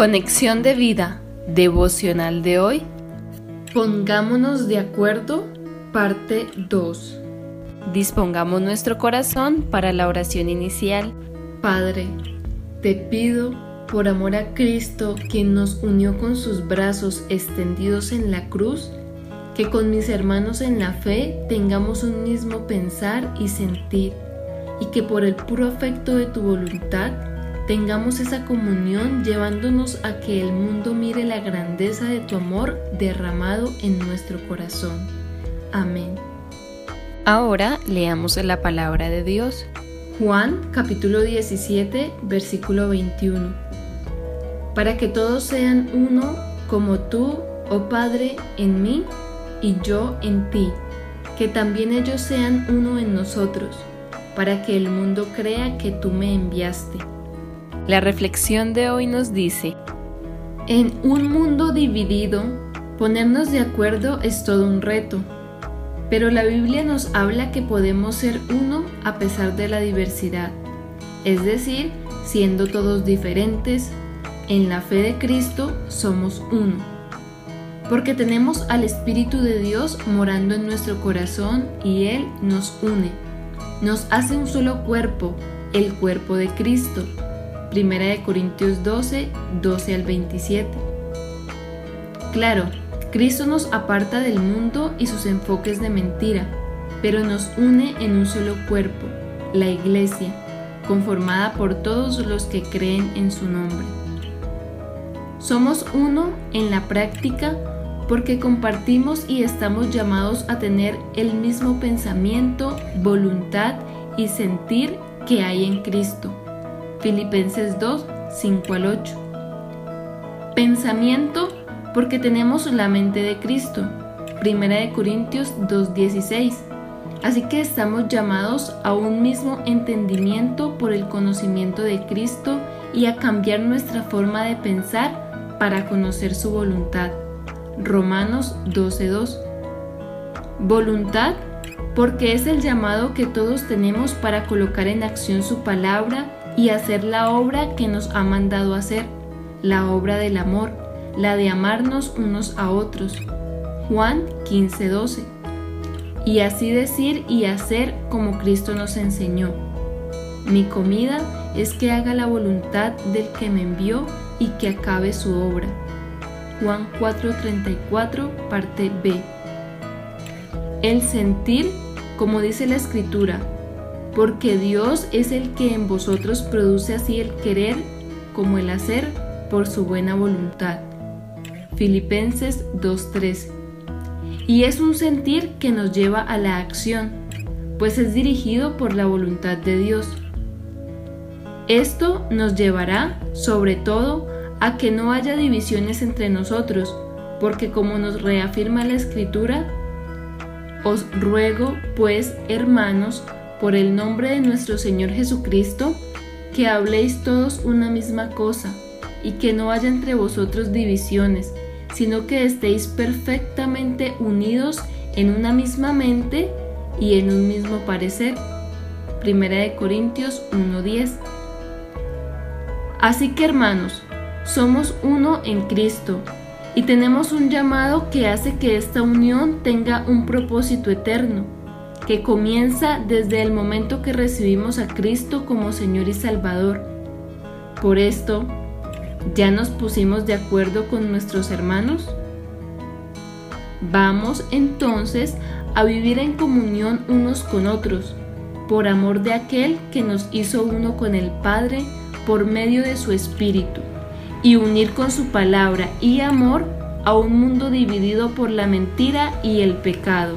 Conexión de vida devocional de hoy. Pongámonos de acuerdo, parte 2. Dispongamos nuestro corazón para la oración inicial. Padre, te pido, por amor a Cristo, quien nos unió con sus brazos extendidos en la cruz, que con mis hermanos en la fe tengamos un mismo pensar y sentir, y que por el puro afecto de tu voluntad tengamos esa comunión llevándonos a que el mundo mire la grandeza de tu amor derramado en nuestro corazón. Amén. Ahora leamos la palabra de Dios. Juan capítulo 17 versículo 21. Para que todos sean uno como tú, oh Padre, en mí y yo en ti, que también ellos sean uno en nosotros, para que el mundo crea que tú me enviaste. La reflexión de hoy nos dice, en un mundo dividido, ponernos de acuerdo es todo un reto, pero la Biblia nos habla que podemos ser uno a pesar de la diversidad, es decir, siendo todos diferentes, en la fe de Cristo somos uno, porque tenemos al Espíritu de Dios morando en nuestro corazón y Él nos une, nos hace un solo cuerpo, el cuerpo de Cristo Primera de Corintios 12, 12 al 27. Claro, Cristo nos aparta del mundo y sus enfoques de mentira, pero nos une en un solo cuerpo, la Iglesia, conformada por todos los que creen en su nombre. Somos uno en la práctica porque compartimos y estamos llamados a tener el mismo pensamiento, voluntad y sentir que hay en Cristo. Filipenses 2, 5 al 8. Pensamiento porque tenemos la mente de Cristo. Primera de Corintios 2:16. Así que estamos llamados a un mismo entendimiento por el conocimiento de Cristo y a cambiar nuestra forma de pensar para conocer su voluntad. Romanos 12:2. Voluntad porque es el llamado que todos tenemos para colocar en acción su palabra y hacer la obra que nos ha mandado hacer, la obra del amor, la de amarnos unos a otros. Juan 15:12. Y así decir y hacer como Cristo nos enseñó. Mi comida es que haga la voluntad del que me envió y que acabe su obra. Juan 4:34, parte B. El sentir, como dice la escritura, porque Dios es el que en vosotros produce así el querer como el hacer por su buena voluntad. Filipenses 2.13. Y es un sentir que nos lleva a la acción, pues es dirigido por la voluntad de Dios. Esto nos llevará, sobre todo, a que no haya divisiones entre nosotros, porque como nos reafirma la Escritura, os ruego, pues, hermanos, por el nombre de nuestro Señor Jesucristo, que habléis todos una misma cosa, y que no haya entre vosotros divisiones, sino que estéis perfectamente unidos en una misma mente y en un mismo parecer. Primera de Corintios 1:10. Así que hermanos, somos uno en Cristo y tenemos un llamado que hace que esta unión tenga un propósito eterno que comienza desde el momento que recibimos a Cristo como Señor y Salvador. Por esto, ¿ya nos pusimos de acuerdo con nuestros hermanos? Vamos entonces a vivir en comunión unos con otros, por amor de aquel que nos hizo uno con el Padre por medio de su Espíritu, y unir con su palabra y amor a un mundo dividido por la mentira y el pecado.